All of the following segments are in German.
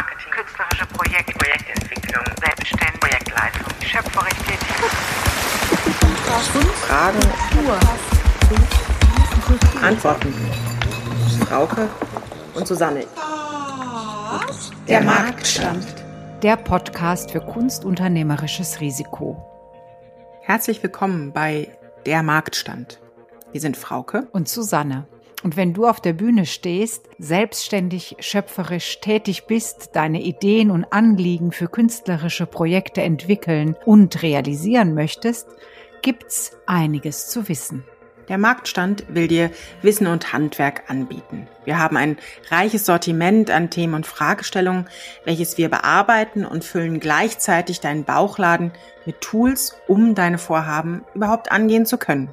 Kulturmarketing, künstlerische Projekte, Projektentwicklung, Selbstständigkeit, Projektleitung, schöpferisch tätig. Fragen, Antworten. Frauke und Susanne. Der Marktstand. Der Podcast für kunstunternehmerisches Risiko. Herzlich willkommen bei Der Marktstand. Wir sind Frauke Und Susanne. Und wenn du auf der Bühne stehst, selbstständig, schöpferisch tätig bist, deine Ideen und Anliegen für künstlerische Projekte entwickeln und realisieren möchtest, gibt's einiges zu wissen. Der Marktstand will dir Wissen und Handwerk anbieten. Wir haben ein reiches Sortiment an Themen und Fragestellungen, welches wir bearbeiten und füllen gleichzeitig deinen Bauchladen mit Tools, um deine Vorhaben überhaupt angehen zu können.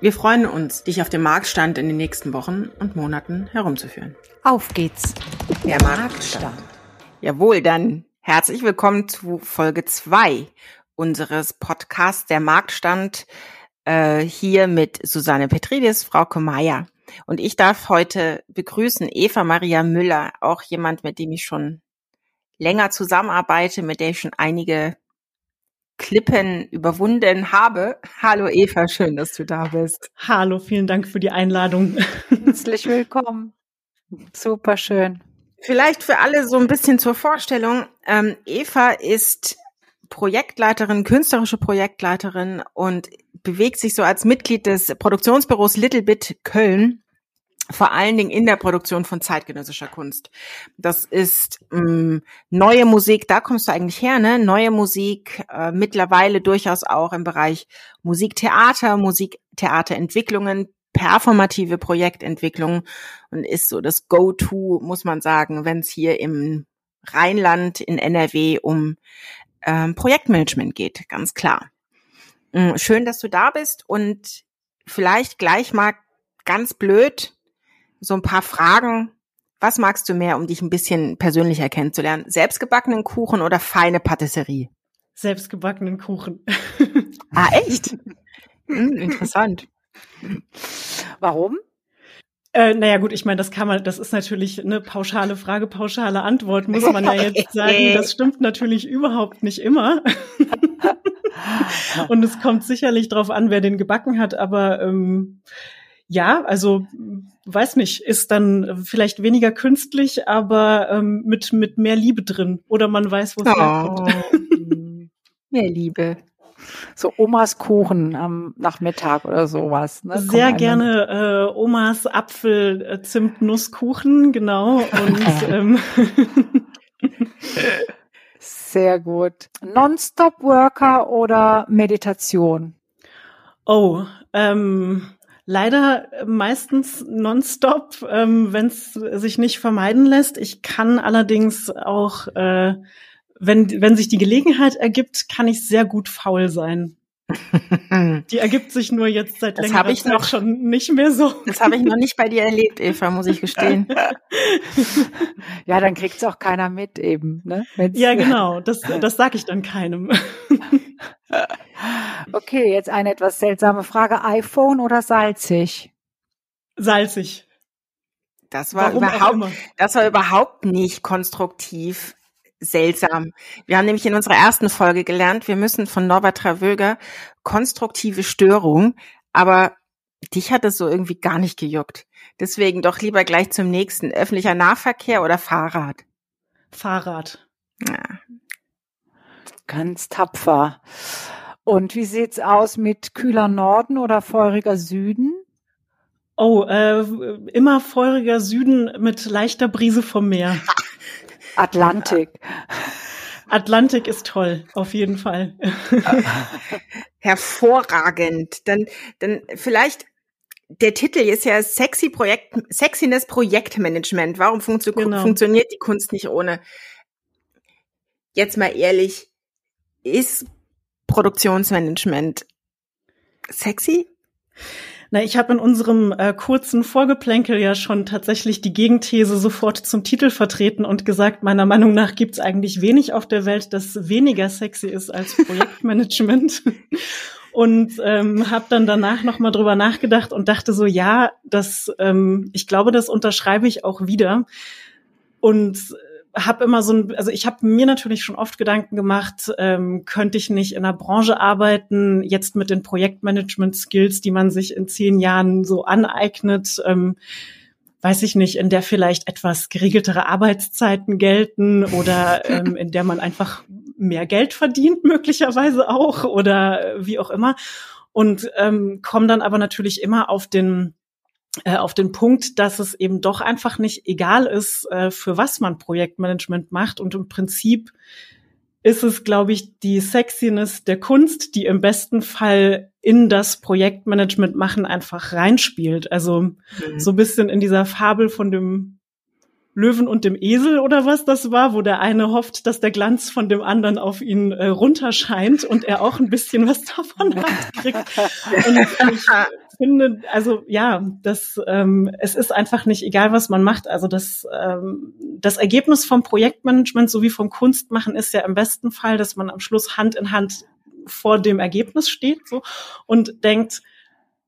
Wir freuen uns, dich auf dem Marktstand in den nächsten Wochen und Monaten herumzuführen. Auf geht's. Der Marktstand. Jawohl, dann herzlich willkommen zu Folge zwei unseres Podcasts Der Marktstand äh, hier mit Susanne Petridis, Frauke Meier. Und ich darf heute begrüßen Eva Maria Müller, auch jemand, mit dem ich schon länger zusammenarbeite, mit der ich schon einige Klippen überwunden habe. Hallo Eva, schön, dass du da bist. Hallo, vielen Dank für die Einladung. Herzlich willkommen. Super schön. Vielleicht für alle so ein bisschen zur Vorstellung. Ähm, Eva ist Projektleiterin, künstlerische Projektleiterin und bewegt sich so als Mitglied des Produktionsbüros Little Bit Köln vor allen Dingen in der Produktion von zeitgenössischer Kunst. Das ist ähm, neue Musik, da kommst du eigentlich her, ne? Neue Musik, äh, mittlerweile durchaus auch im Bereich Musiktheater, Musiktheaterentwicklungen, performative Projektentwicklung und ist so das Go-To, muss man sagen, wenn es hier im Rheinland, in NRW um ähm, Projektmanagement geht, ganz klar. Ähm, schön, dass du da bist und vielleicht gleich mal ganz blöd, so ein paar Fragen. Was magst du mehr, um dich ein bisschen persönlicher kennenzulernen? Selbstgebackenen Kuchen oder feine Patisserie? Selbstgebackenen Kuchen. Ah, echt? hm, interessant. Warum? Äh, naja gut, ich meine, das kann man, das ist natürlich eine pauschale Frage, pauschale Antwort, muss man ja jetzt sagen. Das stimmt natürlich überhaupt nicht immer. Und es kommt sicherlich drauf an, wer den gebacken hat, aber ähm, ja, also weiß nicht, ist dann vielleicht weniger künstlich, aber ähm, mit mit mehr Liebe drin oder man weiß, wo es Oh. herkommt. Mehr Liebe. So Omas Kuchen am Nachmittag oder sowas. Ne? Sehr gerne äh, Omas Apfel äh, Zimt Nusskuchen, genau und ähm, Sehr gut. Non-Stop-Worker oder Meditation? oh ähm, leider meistens nonstop, ähm, wenn es sich nicht vermeiden lässt. Ich kann allerdings auch äh, wenn, wenn sich die Gelegenheit ergibt, kann ich sehr gut faul sein. Die ergibt sich nur jetzt seit Das längerer hab ich Zeit noch- schon nicht mehr so. Das habe ich noch nicht bei dir erlebt, Eva, muss ich gestehen. Ja, dann kriegt's auch keiner mit eben. Ne? Wenn's- Ja, genau. Das, das sage ich dann keinem. Okay, jetzt eine etwas seltsame Frage. iPhone oder salzig? Salzig. Das war Warum überhaupt, das war überhaupt nicht konstruktiv seltsam. Wir haben nämlich in unserer ersten Folge gelernt, wir müssen von Norbert Travöger konstruktive Störung, aber dich hat es so irgendwie gar nicht gejuckt. Deswegen doch lieber gleich zum nächsten. Öffentlicher Nahverkehr oder Fahrrad? Fahrrad. Ja. Ganz tapfer. Und wie sieht's aus mit kühler Norden oder feuriger Süden? Oh, äh, immer feuriger Süden mit leichter Brise vom Meer. Atlantik. Atlantik ist toll, auf jeden Fall. Hervorragend. Dann, dann vielleicht der Titel ist ja sexy Projekt, Sexiness Projektmanagement. Warum funktio Genau. funktioniert die Kunst nicht ohne? jetzt mal ehrlich, ist Produktionsmanagement sexy? Na, ich habe in unserem äh, kurzen Vorgeplänkel ja schon tatsächlich die Gegenthese sofort zum Titel vertreten und gesagt, meiner Meinung nach gibt es eigentlich wenig auf der Welt, das weniger sexy ist als Projektmanagement. und ähm, habe dann danach noch mal drüber nachgedacht und dachte so, ja, das, ähm, ich glaube, das unterschreibe ich auch wieder. Und habe immer so ein, also ich habe mir natürlich schon oft Gedanken gemacht, ähm, könnte ich nicht in einer Branche arbeiten, jetzt mit den Projektmanagement-Skills, die man sich in zehn Jahren so aneignet, ähm, weiß ich nicht, in der vielleicht etwas geregeltere Arbeitszeiten gelten oder ähm, in der man einfach mehr Geld verdient, möglicherweise auch oder wie auch immer. Und ähm, komme dann aber natürlich immer auf den äh, auf den Punkt, dass es eben doch einfach nicht egal ist, äh, für was man Projektmanagement macht. Und im Prinzip ist es, glaube ich, die Sexiness der Kunst, die im besten Fall in das Projektmanagement machen einfach reinspielt. Also mhm. so ein bisschen in dieser Fabel von dem Löwen und dem Esel oder was das war, wo der eine hofft, dass der Glanz von dem anderen auf ihn äh, runterscheint und er auch ein bisschen was davon kriegt. Und ich finde, also ja, das ähm, es ist einfach nicht egal, was man macht. Also das ähm, das Ergebnis vom Projektmanagement sowie vom Kunstmachen ist ja im besten Fall, dass man am Schluss Hand in Hand vor dem Ergebnis steht so und denkt,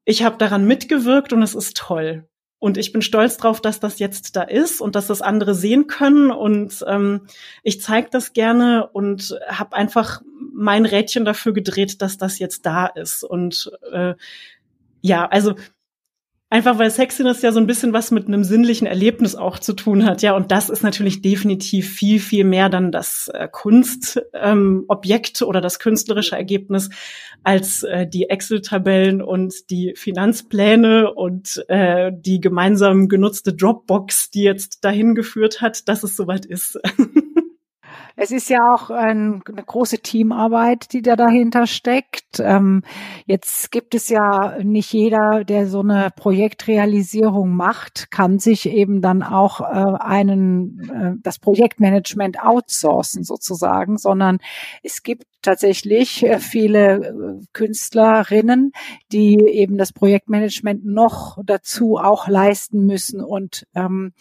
ich habe daran mitgewirkt und es ist toll. Und ich bin stolz drauf, dass das jetzt da ist und dass das andere sehen können. Und ähm, ich zeige das gerne und habe einfach mein Rädchen dafür gedreht, dass das jetzt da ist. Und äh, ja, also Einfach weil Sexiness ja so ein bisschen was mit einem sinnlichen Erlebnis auch zu tun hat, ja. Und das ist natürlich definitiv viel, viel mehr dann das äh, Kunstobjekt ähm, oder das künstlerische Ergebnis als äh, die Excel-Tabellen und die Finanzpläne und äh, die gemeinsam genutzte Dropbox, die jetzt dahin geführt hat, dass es soweit ist. Es ist ja auch ein, eine große Teamarbeit, die da dahinter steckt. Ähm, jetzt gibt es ja nicht jeder, der so eine Projektrealisierung macht, kann sich eben dann auch äh, einen äh, das Projektmanagement outsourcen sozusagen, sondern es gibt tatsächlich äh, viele äh, Künstlerinnen, die eben das Projektmanagement noch dazu auch leisten müssen und ähm,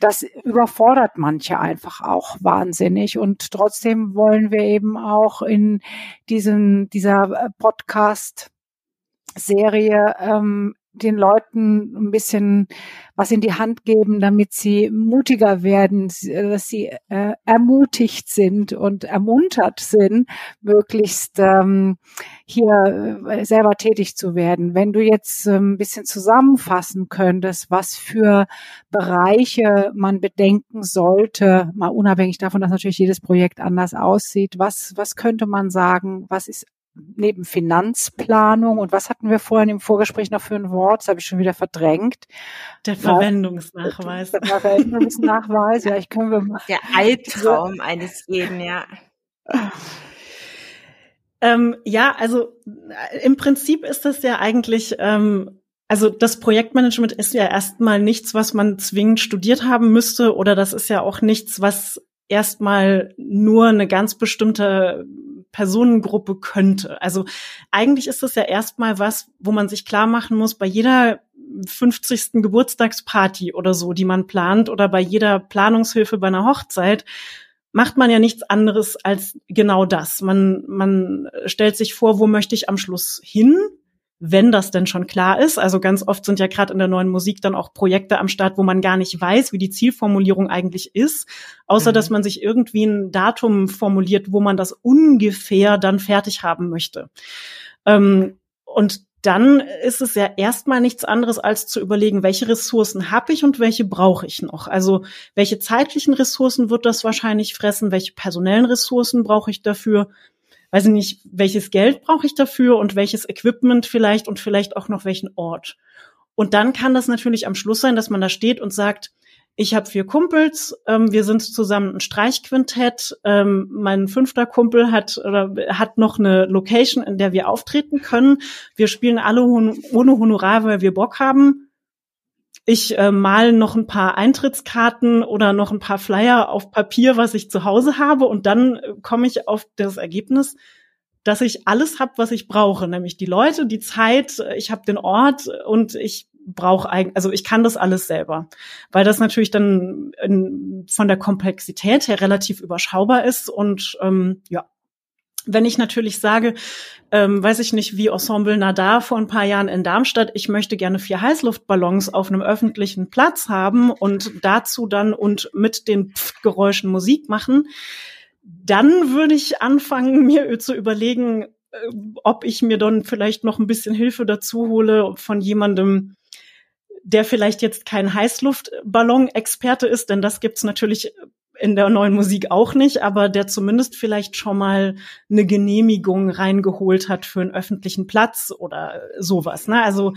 das überfordert manche einfach auch wahnsinnig und trotzdem wollen wir eben auch in diesem dieser äh, Podcast Serie ähm, den Leuten ein bisschen was in die Hand geben, damit sie mutiger werden, dass sie äh, ermutigt sind und ermuntert sind, möglichst ähm, hier äh, selber tätig zu werden. Wenn du jetzt äh, ein bisschen zusammenfassen könntest, was für Bereiche man bedenken sollte, mal unabhängig davon, dass natürlich jedes Projekt anders aussieht, was, was könnte man sagen, was ist neben Finanzplanung und was hatten wir vorhin im Vorgespräch noch für ein Wort? Das habe ich schon wieder verdrängt. Der Verwendungsnachweis. Der Verwendungsnachweis, ja, ich können wir mal. Der Albtraum eines jeden, ja. Ähm, ja, also äh, im Prinzip ist das ja eigentlich, ähm, also das Projektmanagement ist ja erstmal nichts, was man zwingend studiert haben müsste oder das ist ja auch nichts, was erstmal nur eine ganz bestimmte Personengruppe könnte. Also eigentlich ist das ja erstmal was, wo man sich klar machen muss, bei jeder 50. Geburtstagsparty oder so, die man plant oder bei jeder Planungshilfe bei einer Hochzeit, macht man ja nichts anderes als genau das. Man, man stellt sich vor, wo möchte ich am Schluss hin? Wenn das denn schon klar ist. Also ganz oft sind ja gerade in der neuen Musik dann auch Projekte am Start, wo man gar nicht weiß, wie die Zielformulierung eigentlich ist, außer mhm. dass man sich irgendwie ein Datum formuliert, wo man das ungefähr dann fertig haben möchte. Ähm, und dann ist es ja erstmal nichts anderes als zu überlegen, welche Ressourcen habe ich und welche brauche ich noch. Also welche zeitlichen Ressourcen wird das wahrscheinlich fressen, welche personellen Ressourcen brauche ich dafür, weiß ich nicht, welches Geld brauche ich dafür und welches Equipment vielleicht und vielleicht auch noch welchen Ort. Und dann kann das natürlich am Schluss sein, dass man da steht und sagt, ich habe vier Kumpels, ähm, wir sind zusammen ein Streichquintett. Ähm, mein fünfter Kumpel hat oder hat noch eine Location, in der wir auftreten können. Wir spielen alle ohne Honorar, weil wir Bock haben. Ich äh, mal noch ein paar Eintrittskarten oder noch ein paar Flyer auf Papier, was ich zu Hause habe und dann äh, komme ich auf das Ergebnis, dass ich alles habe, was ich brauche, nämlich die Leute, die Zeit, äh, ich habe den Ort und ich brauche eigentlich, also ich kann das alles selber, weil das natürlich dann in, von der Komplexität her relativ überschaubar ist und ähm, ja, wenn ich natürlich sage, ähm, weiß ich nicht, wie Ensemble Nadar vor ein paar Jahren in Darmstadt, ich möchte gerne vier Heißluftballons auf einem öffentlichen Platz haben und dazu dann und mit den Pfftgeräuschen Musik machen, dann würde ich anfangen, mir zu überlegen, äh, ob ich mir dann vielleicht noch ein bisschen Hilfe dazu hole von jemandem, der vielleicht jetzt kein Heißluftballon-Experte ist, denn das gibt's natürlich in der neuen Musik auch nicht, aber der zumindest vielleicht schon mal eine Genehmigung reingeholt hat für einen öffentlichen Platz oder sowas. Ne? Also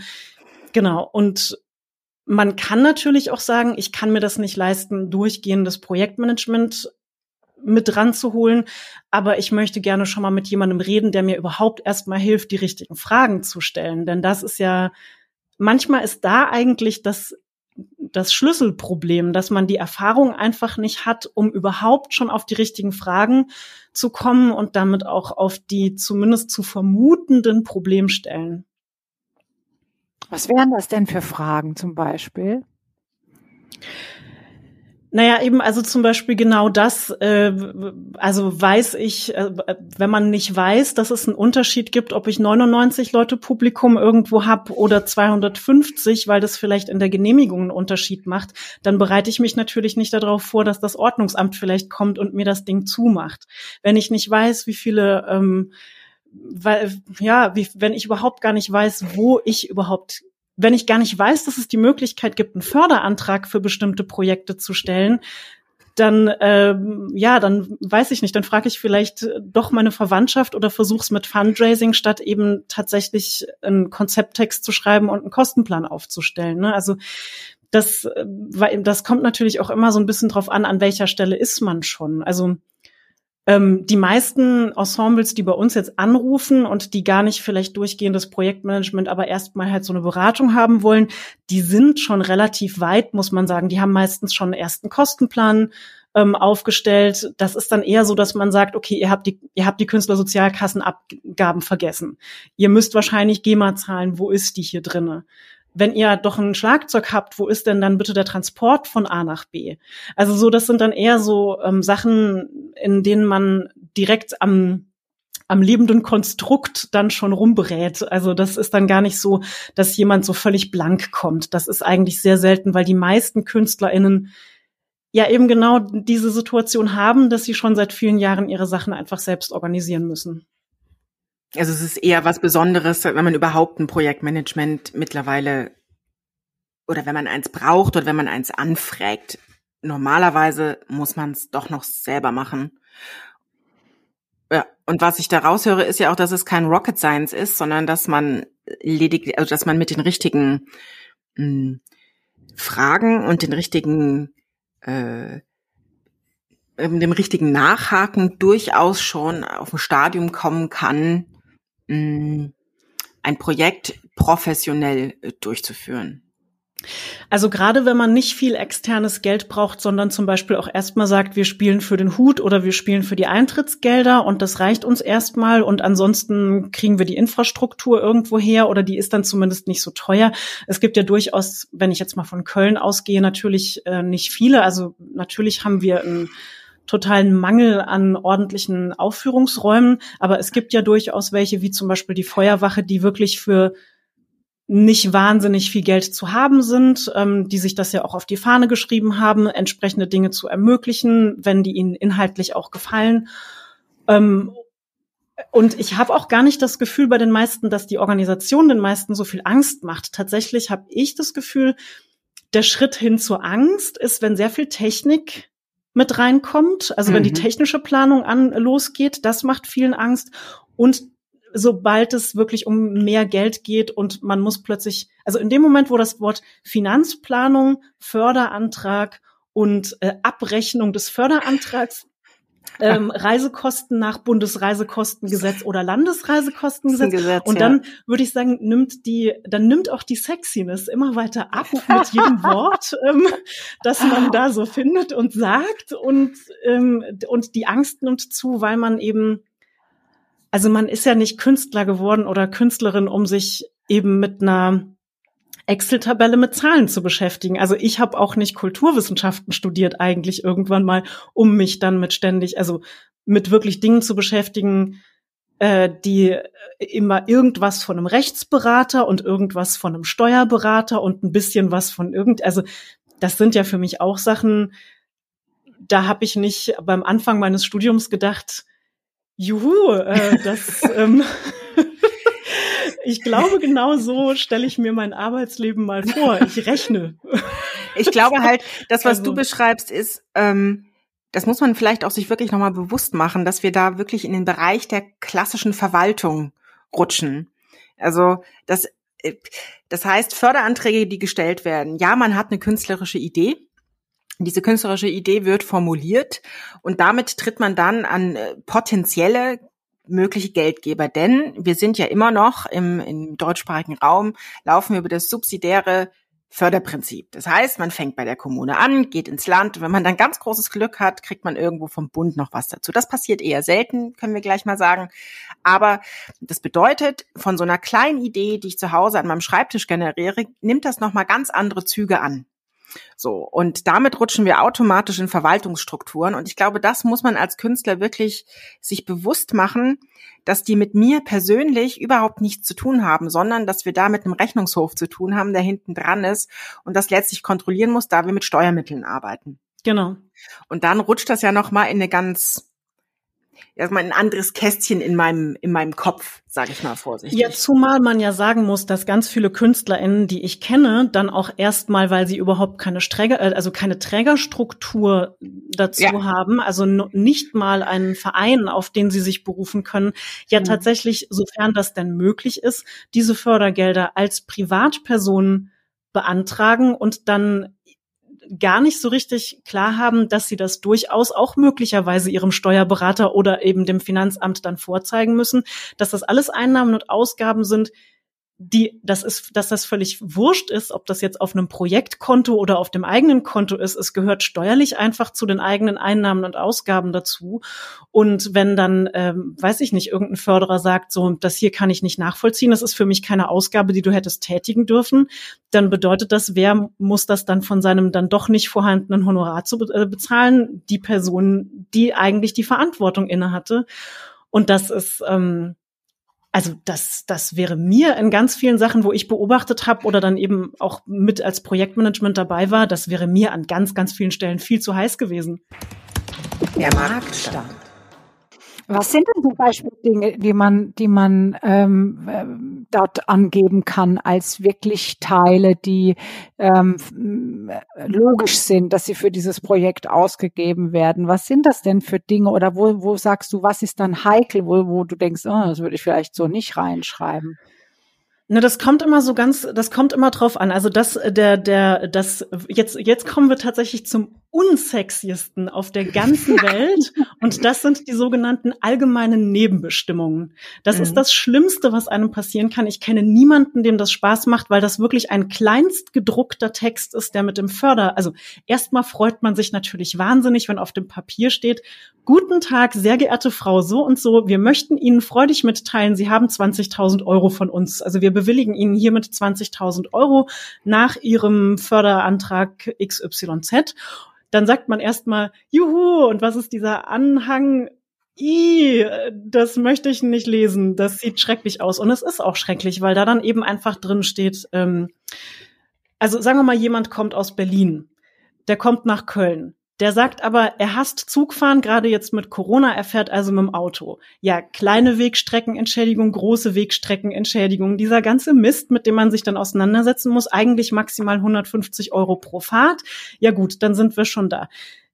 genau. Und man kann natürlich auch sagen, ich kann mir das nicht leisten, durchgehendes Projektmanagement mit ranzuholen, aber ich möchte gerne schon mal mit jemandem reden, der mir überhaupt erstmal hilft, die richtigen Fragen zu stellen. Denn das ist ja, manchmal ist da eigentlich das das Schlüsselproblem, dass man die Erfahrung einfach nicht hat, um überhaupt schon auf die richtigen Fragen zu kommen und damit auch auf die zumindest zu vermutenden Problemstellen. Was wären das denn für Fragen zum Beispiel? Naja, eben, also zum Beispiel genau das, äh, also weiß ich, äh, wenn man nicht weiß, dass es einen Unterschied gibt, ob ich 99 Leute Publikum irgendwo hab oder 250, weil das vielleicht in der Genehmigung einen Unterschied macht, dann bereite ich mich natürlich nicht darauf vor, dass das Ordnungsamt vielleicht kommt und mir das Ding zumacht. Wenn ich nicht weiß, wie viele ähm, weil, ja, wie, wenn ich überhaupt gar nicht weiß, wo ich überhaupt wenn ich gar nicht weiß, dass es die Möglichkeit gibt, einen Förderantrag für bestimmte Projekte zu stellen, dann ähm, ja, dann weiß ich nicht, dann frage ich vielleicht doch meine Verwandtschaft oder versuch's mit Fundraising, statt eben tatsächlich einen Konzepttext zu schreiben und einen Kostenplan aufzustellen. Ne? Also das, äh, das kommt natürlich auch immer so ein bisschen drauf an, an welcher Stelle ist man schon. Also ähm, die meisten Ensembles, die bei uns jetzt anrufen und die gar nicht vielleicht durchgehendes Projektmanagement, aber erstmal halt so eine Beratung haben wollen, die sind schon relativ weit, muss man sagen. Die haben meistens schon einen ersten Kostenplan ähm, aufgestellt. Das ist dann eher so, dass man sagt, okay, ihr habt die, ihr habt die Künstlersozialkassenabgaben vergessen. Ihr müsst wahrscheinlich GEMA zahlen. Wo ist die hier drinne? Wenn ihr doch ein Schlagzeug habt, wo ist denn dann bitte der Transport von A nach B? Also so, das sind dann eher so ähm, Sachen, in denen man direkt am am lebenden Konstrukt dann schon rumberät. Also das ist dann gar nicht so, dass jemand so völlig blank kommt. Das ist eigentlich sehr selten, weil die meisten KünstlerInnen ja eben genau diese Situation haben, dass sie schon seit vielen Jahren ihre Sachen einfach selbst organisieren müssen. Also es ist eher was Besonderes, wenn man überhaupt ein Projektmanagement mittlerweile oder wenn man eins braucht oder wenn man eins anfragt. Normalerweise muss man es doch noch selber machen. Ja, und was ich da raushöre, ist ja auch, dass es kein Rocket Science ist, sondern dass man lediglich, also dass man mit den richtigen mh, hm, Fragen und den richtigen äh, dem richtigen Nachhaken durchaus schon auf ein Stadium kommen kann, ein Projekt professionell äh, durchzuführen? Also gerade wenn man nicht viel externes Geld braucht, sondern zum Beispiel auch erstmal sagt, wir spielen für den Hut oder wir spielen für die Eintrittsgelder und das reicht uns erstmal und ansonsten kriegen wir die Infrastruktur irgendwo her oder die ist dann zumindest nicht so teuer. Es gibt ja durchaus, wenn ich jetzt mal von Köln ausgehe, natürlich äh, nicht viele. Also natürlich haben wir ein totalen Mangel an ordentlichen Aufführungsräumen. Aber es gibt ja durchaus welche, wie zum Beispiel die Feuerwache, die wirklich für nicht wahnsinnig viel Geld zu haben sind, ähm, die sich das ja auch auf die Fahne geschrieben haben, entsprechende Dinge zu ermöglichen, wenn die ihnen inhaltlich auch gefallen. Ähm, und ich habe auch gar nicht das Gefühl bei den meisten, dass die Organisation den meisten so viel Angst macht. Tatsächlich habe ich das Gefühl, der Schritt hin zur Angst ist, wenn sehr viel Technik mit reinkommt. Also mhm. wenn die mhm. technische Planung an losgeht, das macht vielen Angst. Und sobald es wirklich um mehr Geld geht und man muss plötzlich, also in dem Moment, wo das Wort Finanzplanung, Förderantrag und äh, Abrechnung des Förderantrags ähm, Reisekosten nach Bundesreisekostengesetz oder Landesreisekostengesetz. Gesetz, und dann würde ich sagen, nimmt die, dann nimmt auch die Sexiness immer weiter ab mit jedem Wort, ähm, das man da so findet und sagt und ähm, und die Angst nimmt zu, weil man eben also man ist ja nicht Künstler geworden oder Künstlerin, um sich eben mit einer Excel-Tabelle mit Zahlen zu beschäftigen. Also ich habe auch nicht Kulturwissenschaften studiert eigentlich irgendwann mal, um mich dann mit ständig, also mit wirklich Dingen zu beschäftigen, äh, die immer irgendwas von einem Rechtsberater und irgendwas von einem Steuerberater und ein bisschen was von irgend, also das sind ja für mich auch Sachen, da habe ich nicht beim Anfang meines Studiums gedacht, juhu, äh, das ähm, ich glaube, genau so stelle ich mir mein Arbeitsleben mal vor. Ich rechne. Ich glaube halt, das, was Also- du beschreibst, ist, ähm, das muss man vielleicht auch sich wirklich nochmal bewusst machen, dass wir da wirklich in den Bereich der klassischen Verwaltung rutschen. Also das, äh, das heißt, Förderanträge, die gestellt werden. Ja, man hat eine künstlerische Idee. Diese künstlerische Idee wird formuliert und damit tritt man dann an äh, potenzielle mögliche Geldgeber, denn wir sind ja immer noch im, im deutschsprachigen Raum, laufen wir über das subsidiäre Förderprinzip. Das heißt, man fängt bei der Kommune an, geht ins Land. Wenn man dann ganz großes Glück hat, kriegt man irgendwo vom Bund noch was dazu. Das passiert eher selten, können wir gleich mal sagen. Aber das bedeutet, von so einer kleinen Idee, die ich zu Hause an meinem Schreibtisch generiere, nimmt das nochmal ganz andere Züge an. So. Und damit rutschen wir automatisch in Verwaltungsstrukturen. Und ich glaube, das muss man als Künstler wirklich sich bewusst machen, dass die mit mir persönlich überhaupt nichts zu tun haben, sondern dass wir da mit einem Rechnungshof zu tun haben, der hinten dran ist und das letztlich kontrollieren muss, da wir mit Steuermitteln arbeiten. Genau. Und dann rutscht das ja nochmal in eine ganz, erstmal ein anderes Kästchen in meinem, in meinem Kopf, sage ich mal vorsichtig. Ja, zumal man ja sagen muss, dass ganz viele KünstlerInnen, die ich kenne, dann auch erstmal, weil sie überhaupt keine Träger, äh, also keine Trägerstruktur dazu Ja. haben, also nicht mal einen Verein, auf den sie sich berufen können, ja Mhm. tatsächlich, sofern das denn möglich ist, diese Fördergelder als Privatperson beantragen und dann gar nicht so richtig klar haben, dass sie das durchaus auch möglicherweise ihrem Steuerberater oder eben dem Finanzamt dann vorzeigen müssen, dass das alles Einnahmen und Ausgaben sind, die, das ist, dass das völlig wurscht ist, ob das jetzt auf einem Projektkonto oder auf dem eigenen Konto ist. Es gehört steuerlich einfach zu den eigenen Einnahmen und Ausgaben dazu. Und wenn dann, ähm, weiß ich nicht, irgendein Förderer sagt, so, das hier kann ich nicht nachvollziehen, das ist für mich keine Ausgabe, die du hättest tätigen dürfen, dann bedeutet das, wer muss das dann von seinem dann doch nicht vorhandenen Honorar zu be äh, bezahlen? Die Person, die eigentlich die Verantwortung innehatte. Und das ist, ähm, also das, das wäre mir in ganz vielen Sachen, wo ich beobachtet habe oder dann eben auch mit als Projektmanagement dabei war, das wäre mir an ganz, ganz vielen Stellen viel zu heiß gewesen. Der Marktstand. Was sind denn zum Beispiel Dinge, die man, die man ähm, ähm, dort angeben kann als wirklich Teile, die ähm, f- logisch sind, dass sie für dieses Projekt ausgegeben werden? Was sind das denn für Dinge oder wo, wo sagst du, was ist dann heikel, wo, wo du denkst, oh, das würde ich vielleicht so nicht reinschreiben? Ne, das kommt immer so ganz, das kommt immer drauf an. Also das, der, der, das, jetzt, jetzt kommen wir tatsächlich zum unsexiesten auf der ganzen Welt. Und das sind die sogenannten allgemeinen Nebenbestimmungen. Das Mhm. ist das Schlimmste, was einem passieren kann. Ich kenne niemanden, dem das Spaß macht, weil das wirklich ein kleinst gedruckter Text ist, der mit dem Förder, also erstmal freut man sich natürlich wahnsinnig, wenn auf dem Papier steht, Guten Tag, sehr geehrte Frau, so und so. Wir möchten Ihnen freudig mitteilen, Sie haben 20.000 Euro von uns. Also wir bewilligen Ihnen hiermit 20.000 Euro nach Ihrem Förderantrag XYZ. Dann sagt man erstmal, juhu, und was ist dieser Anhang? I, das möchte ich nicht lesen. Das sieht schrecklich aus. Und es ist auch schrecklich, weil da dann eben einfach drin steht, ähm, also sagen wir mal, jemand kommt aus Berlin. Der kommt nach Köln. Der sagt aber, er hasst Zugfahren, gerade jetzt mit Corona, er fährt also mit dem Auto. Ja, kleine Wegstreckenentschädigung, große Wegstreckenentschädigung, dieser ganze Mist, mit dem man sich dann auseinandersetzen muss, eigentlich maximal 150 Euro pro Fahrt. Ja gut, dann sind wir schon da.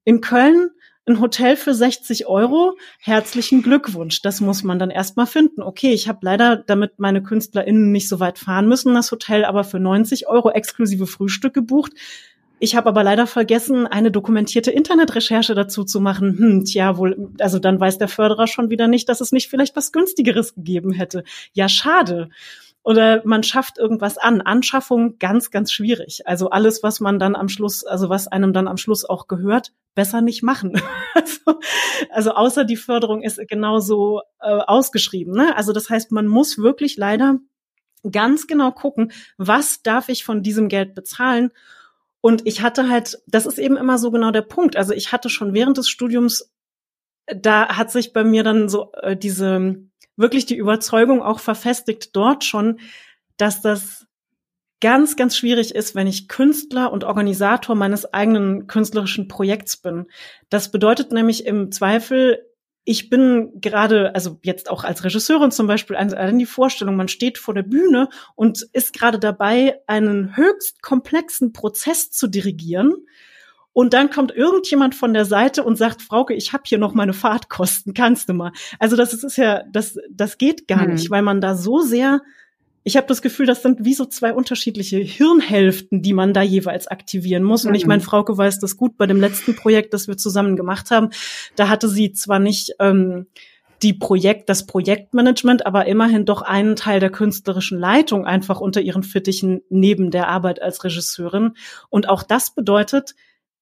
In Köln ein Hotel für 60 Euro, herzlichen Glückwunsch. Das muss man dann erstmal finden. Okay, ich habe leider, damit meine KünstlerInnen nicht so weit fahren müssen, das Hotel aber für 90 Euro exklusive Frühstück gebucht Ich habe aber leider vergessen, eine dokumentierte Internetrecherche dazu zu machen. Hm, tja, wohl, also dann weiß der Förderer schon wieder nicht, dass es nicht vielleicht was günstigeres gegeben hätte. Ja, schade. Oder man schafft irgendwas an. Anschaffung ganz, ganz schwierig. Also alles, was man dann am Schluss, also was einem dann am Schluss auch gehört, besser nicht machen. also, also außer die Förderung ist genauso äh, ausgeschrieben. Ne? Also das heißt, man muss wirklich leider ganz genau gucken, was darf ich von diesem Geld bezahlen und ich hatte halt, das ist eben immer so genau der Punkt. Also ich hatte schon während des Studiums, da hat sich bei mir dann so äh, diese wirklich die Überzeugung auch verfestigt dort schon, dass das ganz, ganz schwierig ist, wenn ich Künstler und Organisator meines eigenen künstlerischen Projekts bin. Das bedeutet nämlich im Zweifel, ich bin gerade, also jetzt auch als Regisseurin zum Beispiel, an die Vorstellung, man steht vor der Bühne und ist gerade dabei, einen höchst komplexen Prozess zu dirigieren. Und dann kommt irgendjemand von der Seite und sagt, Frauke, ich habe hier noch meine Fahrtkosten, kannst du mal. Also das ist ja, das, das geht gar hm. nicht, weil man da so sehr ich habe das Gefühl, das sind wie so zwei unterschiedliche Hirnhälften, die man da jeweils aktivieren muss. Und ich mhm. meine, Frauke weiß das gut. Bei dem letzten Projekt, das wir zusammen gemacht haben, da hatte sie zwar nicht ähm, die Projekt, das Projektmanagement, aber immerhin doch einen Teil der künstlerischen Leitung einfach unter ihren Fittichen neben der Arbeit als Regisseurin. Und auch das bedeutet,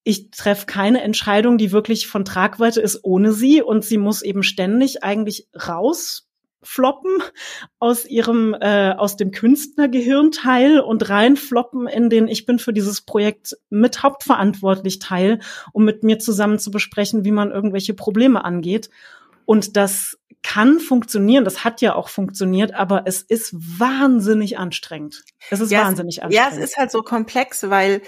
ich treffe keine Entscheidung, die wirklich von Tragweite ist ohne sie. Und sie muss eben ständig eigentlich raus floppen aus ihrem äh, aus dem Künstlergehirnteil und reinfloppen in den ich bin für dieses Projekt mit hauptverantwortlich Teil, um mit mir zusammen zu besprechen, wie man irgendwelche Probleme angeht. Und das kann funktionieren, das hat ja auch funktioniert, aber es ist wahnsinnig anstrengend. Es ist ja, wahnsinnig anstrengend. Ja, es ist halt so komplex, weil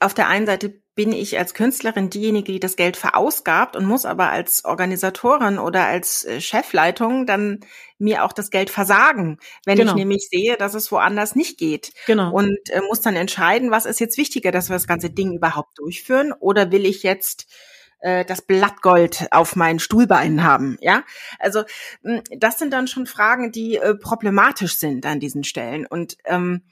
auf der einen Seite bin ich als Künstlerin diejenige, die das Geld verausgabt und muss aber als Organisatorin oder als äh, Chefleitung dann mir auch das Geld versagen, wenn genau. ich nämlich sehe, dass es woanders nicht geht. Genau. Und äh, muss dann entscheiden, was ist jetzt wichtiger, dass wir das ganze Ding überhaupt durchführen oder will ich jetzt äh, das Blattgold auf meinen Stuhlbeinen haben, ja? Also hm, das sind dann schon Fragen, die äh, problematisch sind an diesen Stellen und ähm,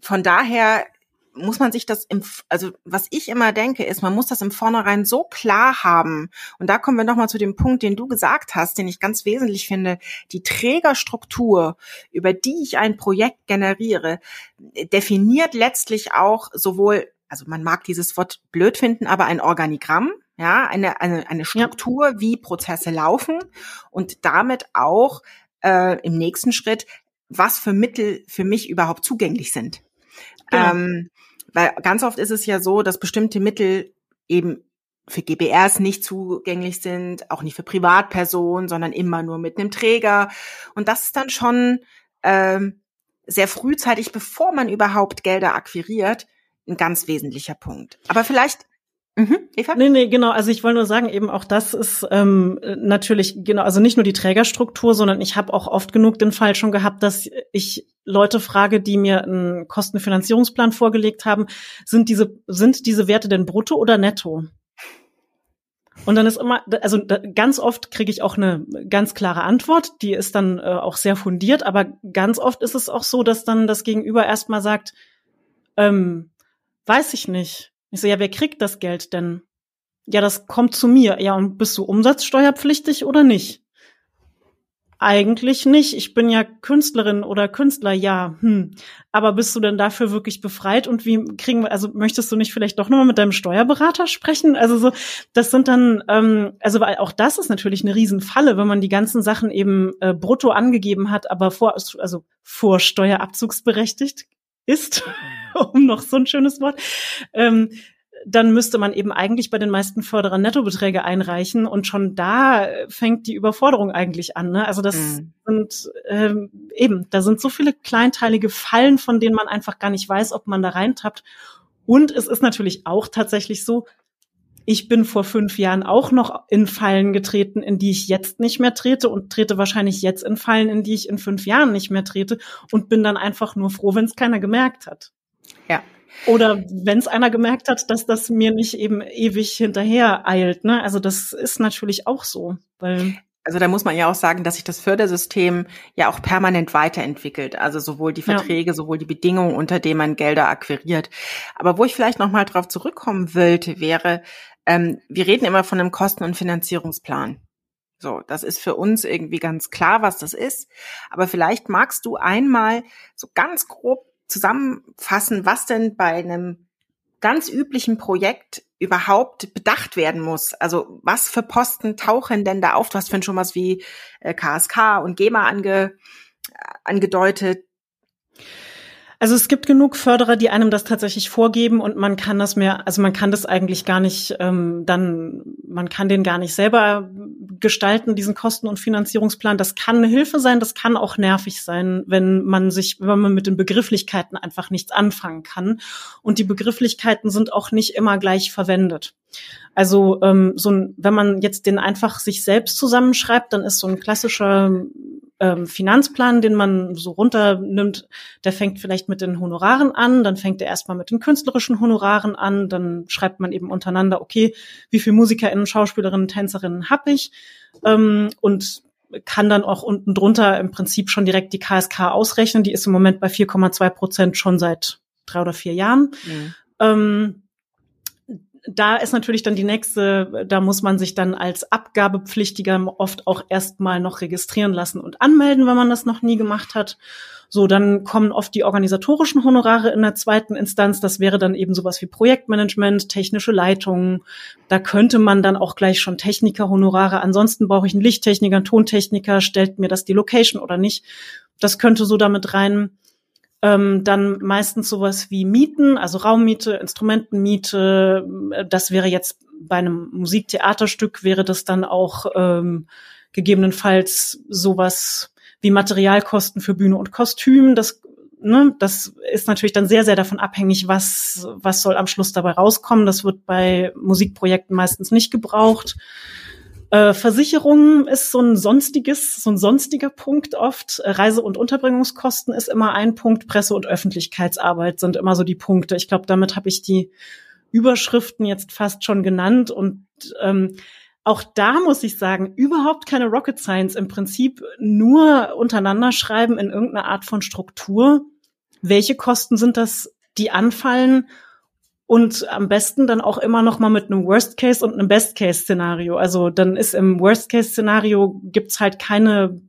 von daher muss man sich das im, also was ich immer denke, ist, man muss das im Vornherein so klar haben. Und da kommen wir nochmal zu dem Punkt, den du gesagt hast, den ich ganz wesentlich finde. Die Trägerstruktur, über die ich ein Projekt generiere, definiert letztlich auch sowohl, also man mag dieses Wort blöd finden, aber ein Organigramm, ja, eine, eine, eine Struktur, wie Prozesse laufen und damit auch äh, im nächsten Schritt, was für Mittel für mich überhaupt zugänglich sind. Genau. Ähm, weil ganz oft ist es ja so, dass bestimmte Mittel eben für GBRs nicht zugänglich sind, auch nicht für Privatpersonen, sondern immer nur mit einem Träger. Und das ist dann schon ähm, sehr frühzeitig, bevor man überhaupt Gelder akquiriert, ein ganz wesentlicher Punkt. Aber vielleicht Mhm, Eva? Nee, nee, genau. Also ich wollte nur sagen, eben auch das ist ähm, natürlich, genau, also nicht nur die Trägerstruktur, sondern ich habe auch oft genug den Fall schon gehabt, dass ich Leute frage, die mir einen Kostenfinanzierungsplan vorgelegt haben, sind diese, sind diese Werte denn brutto oder netto? Und dann ist immer, also ganz oft kriege ich auch eine ganz klare Antwort, die ist dann äh, auch sehr fundiert, aber ganz oft ist es auch so, dass dann das Gegenüber erstmal sagt, ähm, weiß ich nicht ich so, ja, wer kriegt das Geld denn? Ja, das kommt zu mir. Ja, und bist du umsatzsteuerpflichtig oder nicht? Eigentlich nicht. Ich bin ja Künstlerin oder Künstler, ja. Hm. Aber bist du denn dafür wirklich befreit? Und wie kriegen wir, also möchtest du nicht vielleicht doch nochmal mit deinem Steuerberater sprechen? Also so, das sind dann, ähm, also weil auch das ist natürlich eine Riesenfalle, wenn man die ganzen Sachen eben äh, brutto angegeben hat, aber vor, also vor Steuerabzugsberechtigt ist, um noch so ein schönes Wort, ähm, dann müsste man eben eigentlich bei den meisten Förderern Nettobeträge einreichen und schon da fängt die Überforderung eigentlich an. Ne? Also das mhm. sind ähm, eben, da sind so viele kleinteilige Fallen, von denen man einfach gar nicht weiß, ob man da reintappt. Und es ist natürlich auch tatsächlich so, ich bin vor fünf Jahren auch noch in Fallen getreten, in die ich jetzt nicht mehr trete und trete wahrscheinlich jetzt in Fallen, in die ich in fünf Jahren nicht mehr trete und bin dann einfach nur froh, wenn es keiner gemerkt hat. Ja. Oder wenn es einer gemerkt hat, dass das mir nicht eben ewig hinterher eilt. Ne? Also das ist natürlich auch so. Weil Also da muss man ja auch sagen, dass sich das Fördersystem ja auch permanent weiterentwickelt. Also sowohl die Verträge, ja. sowohl die Bedingungen, unter denen man Gelder akquiriert. Aber wo ich vielleicht nochmal drauf zurückkommen wollte, wäre, ähm, wir reden immer von einem Kosten- und Finanzierungsplan. So, das ist für uns irgendwie ganz klar, was das ist. Aber vielleicht magst du einmal so ganz grob zusammenfassen, was denn bei einem ganz üblichen Projekt überhaupt bedacht werden muss. Also was für Posten tauchen denn da auf? Du hast schon was wie äh, KSK und GEMA ange, angedeutet. Also es gibt genug Förderer, die einem das tatsächlich vorgeben und man kann das mehr, also man kann das eigentlich gar nicht ähm, dann, man kann den gar nicht selber gestalten, diesen Kosten- und Finanzierungsplan. Das kann eine Hilfe sein, das kann auch nervig sein, wenn man sich, wenn man mit den Begrifflichkeiten einfach nichts anfangen kann. Und die Begrifflichkeiten sind auch nicht immer gleich verwendet. Also ähm, so ein, wenn man jetzt den einfach sich selbst zusammenschreibt, dann ist so ein klassischer ähm, Finanzplan, den man so runternimmt, der fängt vielleicht mit den Honoraren an, dann fängt er erstmal mit den künstlerischen Honoraren an, dann schreibt man eben untereinander, okay, wie viele MusikerInnen, Schauspielerinnen, Tänzerinnen habe ich ähm, und kann dann auch unten drunter im Prinzip schon direkt die KSK ausrechnen. Die ist im Moment bei 4,2 Prozent schon seit drei oder vier Jahren. Mhm. Ähm, da ist natürlich dann die nächste, da muss man sich dann als Abgabepflichtiger oft auch erstmal noch registrieren lassen und anmelden, wenn man das noch nie gemacht hat. So, dann kommen oft die organisatorischen Honorare in der zweiten Instanz. Das wäre dann eben sowas wie Projektmanagement, technische Leitung. Da könnte man dann auch gleich schon Techniker-Honorare. Ansonsten brauche ich einen Lichttechniker, einen Tontechniker. Stellt mir das die Location oder nicht? Das könnte so damit rein. Ähm, dann meistens sowas wie Mieten, also Raummiete, Instrumentenmiete. Das wäre jetzt bei einem Musiktheaterstück wäre das dann auch ähm, gegebenenfalls sowas wie Materialkosten für Bühne und Kostüm. Das, ne, das ist natürlich dann sehr, sehr davon abhängig, was, was soll am Schluss dabei rauskommen. Das wird bei Musikprojekten meistens nicht gebraucht. Äh, Versicherungen ist so ein sonstiges, so ein sonstiger Punkt oft. Äh, Reise- und Unterbringungskosten ist immer ein Punkt. Presse- und Öffentlichkeitsarbeit sind immer so die Punkte. Ich glaube, damit habe ich die Überschriften jetzt fast schon genannt und ähm, auch da muss ich sagen, überhaupt keine Rocket Science. Im Prinzip nur untereinander schreiben in irgendeiner Art von Struktur. Welche Kosten sind das, die anfallen und am besten dann auch immer noch mal mit einem Worst Case und einem Best Case Szenario. Also dann ist im Worst Case Szenario gibt's halt keine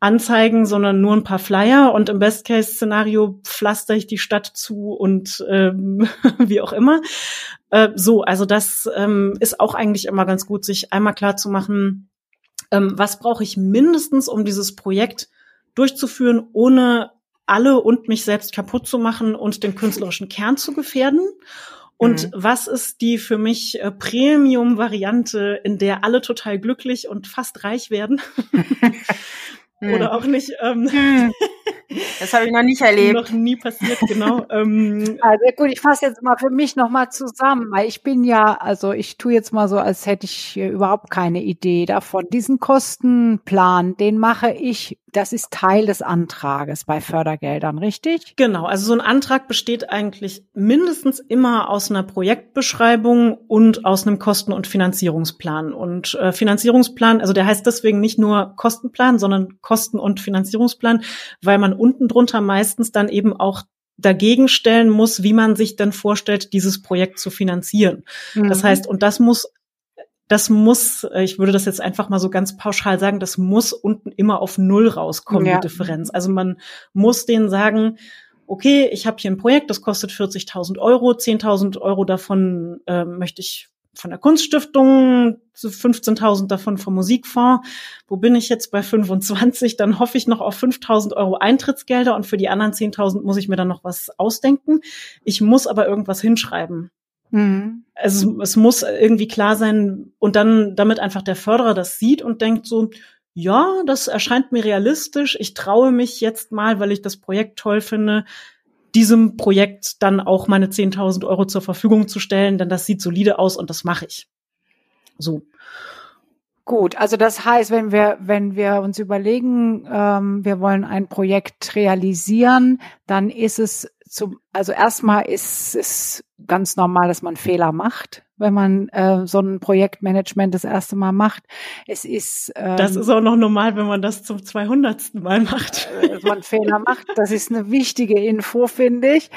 Anzeigen, sondern nur ein paar Flyer und im Best Case Szenario pflaster ich die Stadt zu und ähm, wie auch immer. Äh, so, also das ähm, ist auch eigentlich immer ganz gut, sich einmal klar zu machen, ähm, was brauche ich mindestens, um dieses Projekt durchzuführen, ohne alle und mich selbst kaputt zu machen und den künstlerischen Kern zu gefährden? Und mhm. was ist die für mich äh, Premium-Variante, in der alle total glücklich und fast reich werden? Oder auch nicht. Ähm, hm. Das habe ich noch nicht erlebt. Noch nie passiert, genau. ähm, also gut, ich fasse jetzt mal für mich nochmal zusammen, weil ich bin ja, also ich tue jetzt mal so, als hätte ich überhaupt keine Idee davon. Diesen Kostenplan, den mache ich das ist Teil des Antrages bei Fördergeldern, richtig? Genau, also so ein Antrag besteht eigentlich mindestens immer aus einer Projektbeschreibung und aus einem Kosten- und Finanzierungsplan. Und äh, Finanzierungsplan, also der heißt deswegen nicht nur Kostenplan, sondern Kosten- und Finanzierungsplan, weil man unten drunter meistens dann eben auch dagegen stellen muss, wie man sich denn vorstellt, dieses Projekt zu finanzieren. Mhm. Das heißt, und das muss das muss, äh, ich würde das jetzt einfach mal so ganz pauschal sagen, das muss unten immer auf Null rauskommen, ja. die Differenz. Also man muss denen sagen, okay, ich habe hier ein Projekt, das kostet 40.000 Euro, 10.000 Euro davon äh, möchte ich von der Kunststiftung, 15.000 davon vom Musikfonds. Wo bin ich jetzt bei 25? Dann hoffe ich noch auf 5.000 Euro Eintrittsgelder und für die anderen 10.000 muss ich mir dann noch was ausdenken. Ich muss aber irgendwas hinschreiben. Mhm. Also es muss irgendwie klar sein und dann, damit einfach der Förderer das sieht und denkt so, ja, das erscheint mir realistisch. Ich traue mich jetzt mal, weil ich das Projekt toll finde, diesem Projekt dann auch meine 10.000 Euro zur Verfügung zu stellen, denn das sieht solide aus und das mache ich. So. Gut, also das heißt, wenn wir, wenn wir uns überlegen, ähm, wir wollen ein Projekt realisieren, dann ist es zum, also erstmal ist es ganz normal, dass man Fehler macht. Wenn man äh, so ein Projektmanagement das erste Mal macht. Es ist ähm, das ist auch noch normal, wenn man das zum 200. Mal macht. Wenn man Fehler macht, das ist eine wichtige Info, finde ich.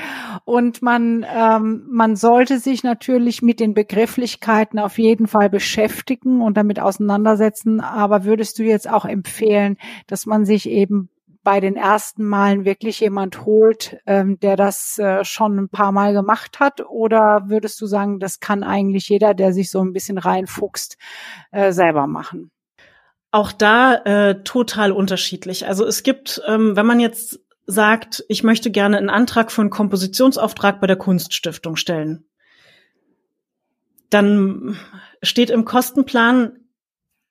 Und man ähm, man sollte sich natürlich mit den Begrifflichkeiten auf jeden Fall beschäftigen und damit auseinandersetzen. Aber würdest du jetzt auch empfehlen, dass man sich eben bei den ersten Malen wirklich jemand holt, ähm, der das äh, schon ein paar Mal gemacht hat? Oder würdest du sagen, das kann eigentlich jeder, der sich so ein bisschen reinfuchst, äh, selber machen? Auch da äh, total unterschiedlich. Also es gibt, ähm, wenn man jetzt sagt, ich möchte gerne einen Antrag für einen Kompositionsauftrag bei der Kunststiftung stellen, dann steht im Kostenplan,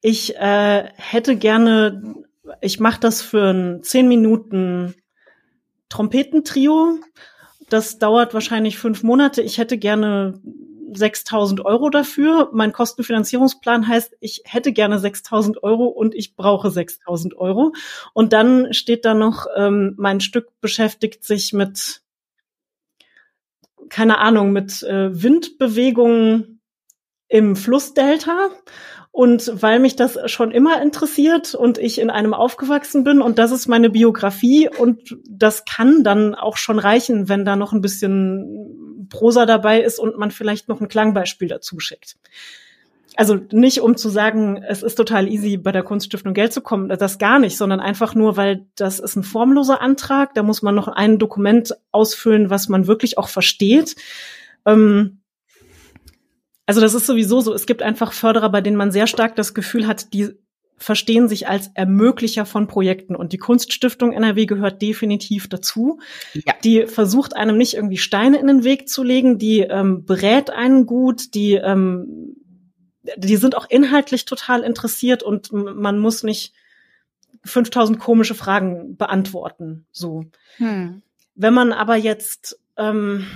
ich äh, hätte gerne ich mache das für ein zehn Minuten Trompetentrio. Das dauert wahrscheinlich fünf Monate. Ich hätte gerne 6000 Euro dafür. Mein Kostenfinanzierungsplan heißt, ich hätte gerne 6000 Euro und ich brauche 6000 Euro. Und dann steht da noch, ähm, mein Stück beschäftigt sich mit, keine Ahnung, mit äh, Windbewegungen im Flussdelta und weil mich das schon immer interessiert und ich in einem aufgewachsen bin und das ist meine Biografie und das kann dann auch schon reichen, wenn da noch ein bisschen Prosa dabei ist und man vielleicht noch ein Klangbeispiel dazu schickt. Also nicht, um zu sagen, es ist total easy, bei der Kunststiftung Geld zu kommen, das gar nicht, sondern einfach nur, weil das ist ein formloser Antrag. Da muss man noch ein Dokument ausfüllen, was man wirklich auch versteht. Ähm, also das ist sowieso so. Es gibt einfach Förderer, bei denen man sehr stark das Gefühl hat, die verstehen sich als Ermöglicher von Projekten. Und die Kunststiftung NRW gehört definitiv dazu. Ja. Die versucht einem nicht irgendwie Steine in den Weg zu legen, die ähm, berät einen gut, die, ähm, die sind auch inhaltlich total interessiert und man muss nicht 5000 komische Fragen beantworten. So. Hm. Wenn man aber jetzt ähm,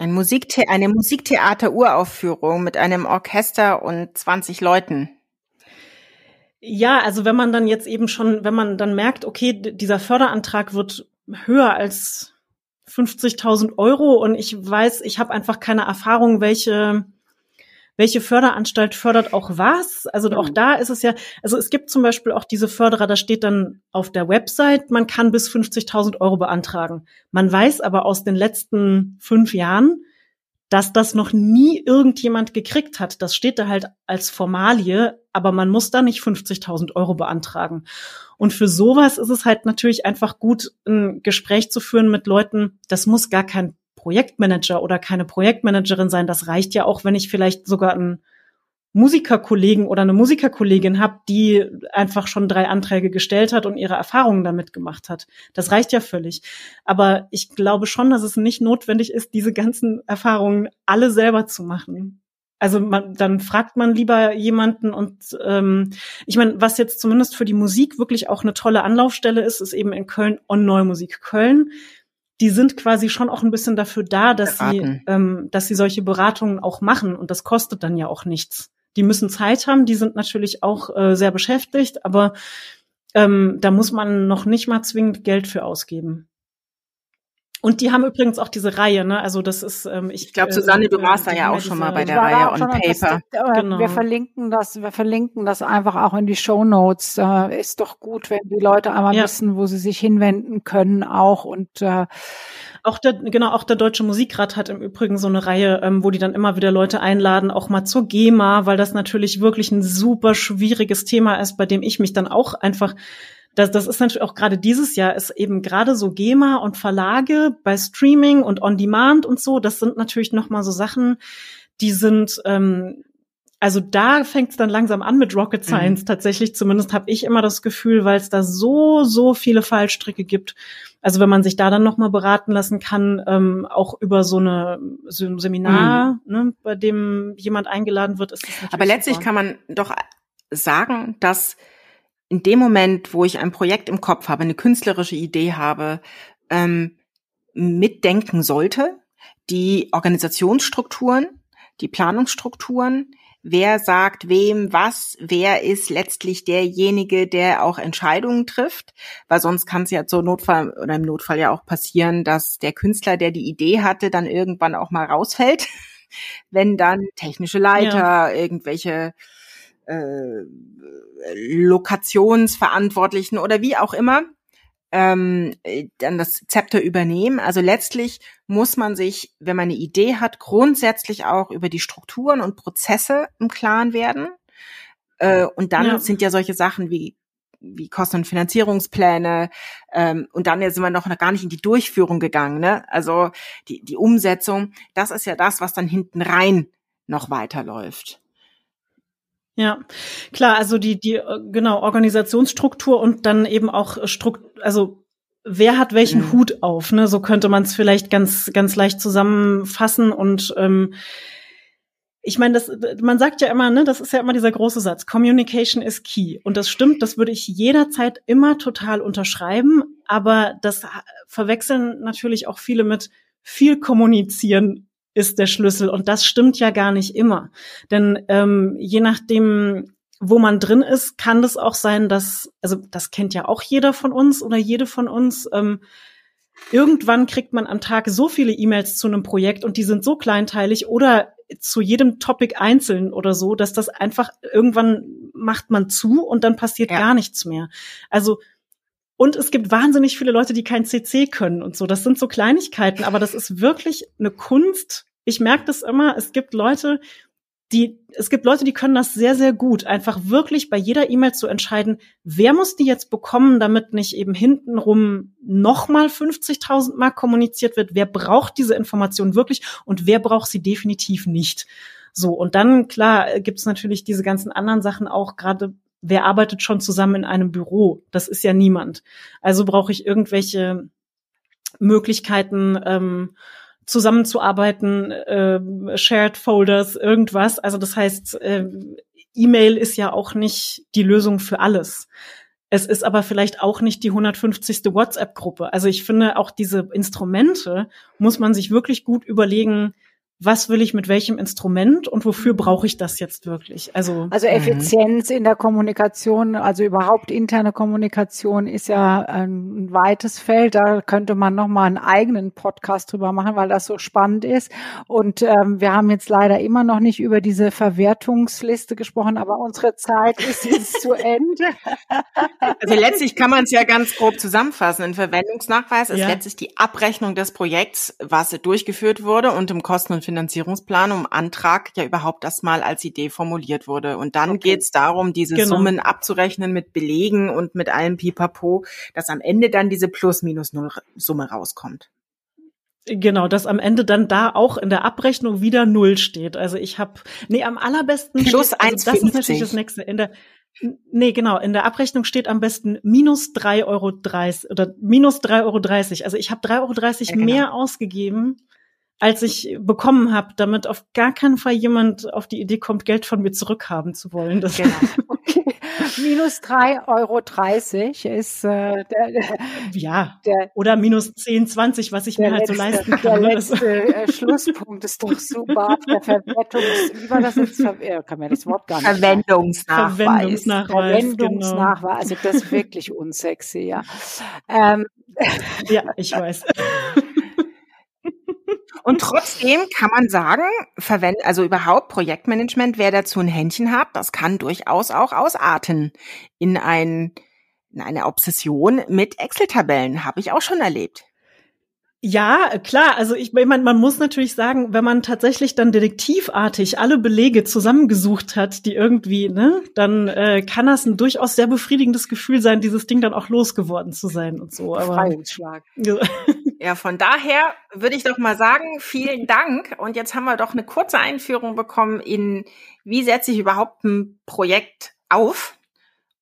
ein Musikthea eine Musiktheater-Uraufführung mit einem Orchester und 20 Leuten. Ja, also wenn man dann jetzt eben schon, wenn man dann merkt, okay, dieser Förderantrag wird höher als 50.000 Euro und ich weiß, ich habe einfach keine Erfahrung, welche welche Förderanstalt fördert auch was. Also auch mhm. da ist es ja, also es gibt zum Beispiel auch diese Förderer, da steht dann auf der Website, man kann bis 50.000 Euro beantragen. Man weiß aber aus den letzten fünf Jahren, dass das noch nie irgendjemand gekriegt hat. Das steht da halt als Formalie, aber man muss da nicht 50.000 Euro beantragen. Und für sowas ist es halt natürlich einfach gut, ein Gespräch zu führen mit Leuten. Das muss gar kein Projektmanager oder keine Projektmanagerin sein. Das reicht ja auch, wenn ich vielleicht sogar einen Musikerkollegen oder eine Musikerkollegin habe, die einfach schon drei Anträge gestellt hat und ihre Erfahrungen damit gemacht hat. Das reicht ja völlig. Aber ich glaube schon, dass es nicht notwendig ist, diese ganzen Erfahrungen alle selber zu machen. Also man, dann fragt man lieber jemanden und ähm, ich meine, was jetzt zumindest für die Musik wirklich auch eine tolle Anlaufstelle ist, ist eben in Köln On Neue Musik Köln die sind quasi schon auch ein bisschen dafür da, dass Beraten. sie, ähm, dass sie solche Beratungen auch machen und das kostet dann ja auch nichts. Die müssen Zeit haben, die sind natürlich auch äh, sehr beschäftigt, aber ähm, da muss man noch nicht mal zwingend Geld für ausgeben. Und die haben übrigens auch diese Reihe, ne? Also das ist, ähm, ich, ich glaube, Susanne, du äh, warst da ja auch schon mal bei der Reihe on Paper. Das, äh, genau. Wir verlinken das, wir verlinken das einfach auch in die Show Notes. Äh, ist doch gut, wenn die Leute einmal ja. wissen, wo sie sich hinwenden können, auch und äh, auch der, genau, auch der Deutsche Musikrat hat im Übrigen so eine Reihe, ähm, wo die dann immer wieder Leute einladen, auch mal zur GEMA, weil das natürlich wirklich ein super schwieriges Thema ist, bei dem ich mich dann auch einfach das, das ist natürlich auch gerade dieses Jahr ist eben gerade so GEMA und Verlage bei Streaming und On Demand und so. Das sind natürlich noch mal so Sachen, die sind ähm, also da fängt es dann langsam an mit Rocket mhm. Science mhm. tatsächlich. Zumindest habe ich immer das Gefühl, weil es da so so viele Fallstricke gibt. Also wenn man sich da dann noch mal beraten lassen kann, ähm, auch über so eine so ein Seminar, mhm. ne, bei dem jemand eingeladen wird, ist das Aber letztlich super. kann man doch sagen, dass in dem Moment, wo ich ein Projekt im Kopf habe, eine künstlerische Idee habe, ähm, mitdenken sollte, die Organisationsstrukturen, die Planungsstrukturen, wer sagt wem was, wer ist letztlich derjenige, der auch Entscheidungen trifft, weil sonst kann es ja zur Notfall oder im Notfall ja auch passieren, dass der Künstler, der die Idee hatte, dann irgendwann auch mal rausfällt wenn dann technische Leiter, ja. irgendwelche äh, Lokationsverantwortlichen oder wie auch immer ähm, dann das Zepter übernehmen. Also letztlich muss man sich, wenn man eine Idee hat, grundsätzlich auch über die Strukturen und Prozesse im Klaren werden. Äh, und dann ja. sind ja solche Sachen wie wie Kosten- und Finanzierungspläne ähm, und dann sind wir noch gar nicht in die Durchführung gegangen. Ne? Also die, die Umsetzung, das ist ja das, was dann hinten rein noch weiterläuft. Ja, klar, also die, die, äh, genau, Organisationsstruktur und dann eben auch Struktur, also wer hat welchen mhm. Hut auf, ne? So könnte man es vielleicht ganz, ganz leicht zusammenfassen und ähm, ich meine, das, man sagt ja immer, ne, das ist ja immer dieser große Satz, Communication is key. Und das stimmt, das würde ich jederzeit immer total unterschreiben, aber das verwechseln natürlich auch viele mit viel kommunizieren ist der Schlüssel. Und das stimmt ja gar nicht immer. Denn ähm, je nachdem, wo man drin ist, kann das auch sein, dass, also das kennt ja auch jeder von uns oder jede von uns, ähm, irgendwann kriegt man am Tag so viele E-Mails zu einem Projekt und die sind so kleinteilig oder zu jedem Topic einzeln oder so, dass das einfach irgendwann macht man zu und dann passiert ja. gar nichts mehr. Also und es gibt wahnsinnig viele Leute, die kein CC können und so. Das sind so Kleinigkeiten, aber das ist wirklich eine Kunst. Ich merke das immer. Es gibt Leute, die, es gibt Leute, die können das sehr, sehr gut. Einfach wirklich bei jeder E-Mail zu entscheiden, wer muss die jetzt bekommen, damit nicht eben hintenrum nochmal 50.000 Mal kommuniziert wird. Wer braucht diese Information wirklich und wer braucht sie definitiv nicht? So, und dann, klar, gibt es natürlich diese ganzen anderen Sachen auch, gerade wer arbeitet schon zusammen in einem Büro? Das ist ja niemand. Also brauche ich irgendwelche Möglichkeiten, ähm, zusammenzuarbeiten, äh, Shared Folders, irgendwas. Also das heißt, äh, E-Mail ist ja auch nicht die Lösung für alles. Es ist aber vielleicht auch nicht die 150. WhatsApp-Gruppe. Also ich finde, auch diese Instrumente muss man sich wirklich gut überlegen, was will ich mit welchem Instrument und wofür brauche ich das jetzt wirklich? Also, also mhm. Effizienz in der Kommunikation, also überhaupt interne Kommunikation ist ja ein weites Feld. Da könnte man noch mal einen eigenen Podcast drüber machen, weil das so spannend ist. Und ähm, wir haben jetzt leider immer noch nicht über diese Verwertungsliste gesprochen, aber unsere Zeit ist jetzt zu Ende. Also letztlich kann man es ja ganz grob zusammenfassen. Ein Verwendungsnachweis ist ja. letztlich die Abrechnung des Projekts, was durchgeführt wurde und im Kosten- und Finanzierungsplan um Antrag ja überhaupt erstmal als Idee formuliert wurde. Und dann okay. geht es darum, diese genau. Summen abzurechnen mit Belegen und mit allem Pipapo, dass am Ende dann diese Plus-Minus-Null-Summe rauskommt. Genau, dass am Ende dann da auch in der Abrechnung wieder Null steht. Also ich habe, nee, am allerbesten plus steht, also das ist natürlich das nächste. In der, nee, genau, in der Abrechnung steht am besten minus drei Euro dreißig oder minus drei Euro. dreißig. Also ich habe drei Euro dreißig ja, genau. mehr ausgegeben als ich bekommen habe, damit auf gar keinen Fall jemand auf die Idee kommt, Geld von mir zurückhaben zu wollen. Das genau. okay. Minus drei Euro dreißig ist äh, der, der ja der, oder minus zehn zwanzig, was ich mir halt letzte, so leisten kann. Der letzte äh, Schlusspunkt ist doch super. Der Verwertungs, wie war das jetzt? Ver äh, kann mir das Wort gar nicht. Verwendungsnachweis. Verwendungsnachweis. Verwendungsnachweis. Genau. Also das ist wirklich unsexy, ja. Ähm. Ja, ich weiß. Und trotzdem kann man sagen, verwenden, also überhaupt Projektmanagement, wer dazu ein Händchen hat, das kann durchaus auch ausarten in ein, in eine Obsession mit Excel-Tabellen. Habe ich auch schon erlebt. Ja, klar. Also ich meine, man muss natürlich sagen, wenn man tatsächlich dann detektivartig alle Belege zusammengesucht hat, die irgendwie, ne, dann äh, kann das ein durchaus sehr befriedigendes Gefühl sein, dieses Ding dann auch losgeworden zu sein und so. Aber Befreiungsschlag. Ja, von daher würde ich doch mal sagen, vielen Dank. Und jetzt haben wir doch eine kurze Einführung bekommen in, wie setze ich überhaupt ein Projekt auf?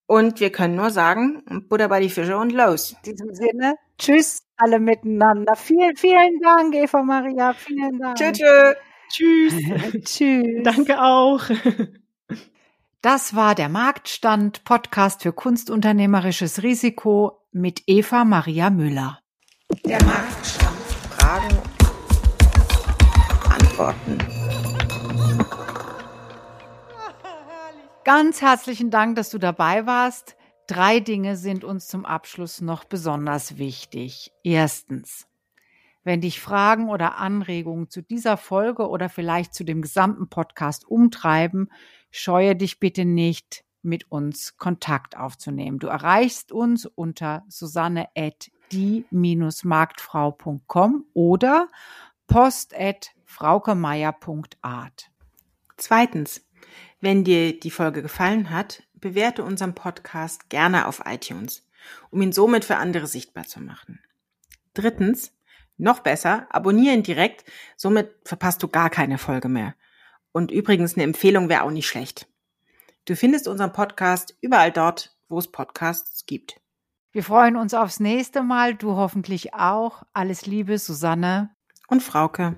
Und wir können nur sagen, Buddha bei die Fische und los. In diesem Sinne, tschüss alle miteinander. Vielen, vielen Dank, Eva Maria. Vielen Dank. Tschüss. Tschüss. Tschüss. tschüss. Danke auch. Das war der Marktstand Podcast für kunstunternehmerisches Risiko mit Eva Maria Müller. Der Marktstand. Fragen, Antworten. Ganz herzlichen Dank, dass du dabei warst. Drei Dinge sind uns zum Abschluss noch besonders wichtig. Erstens. Wenn dich Fragen oder Anregungen zu dieser Folge oder vielleicht zu dem gesamten Podcast umtreiben, scheue dich bitte nicht, mit uns Kontakt aufzunehmen. Du erreichst uns unter susanne at die-marktfrau.com oder post at fraukemeier.art. Zweitens, wenn dir die Folge gefallen hat, bewerte unseren Podcast gerne auf iTunes, um ihn somit für andere sichtbar zu machen. Drittens, noch besser, abonniere ihn direkt, somit verpasst du gar keine Folge mehr. Und übrigens, eine Empfehlung wäre auch nicht schlecht. Du findest unseren Podcast überall dort, wo es Podcasts gibt. Wir freuen uns aufs nächste Mal, du hoffentlich auch. Alles Liebe, Susanne und Frauke.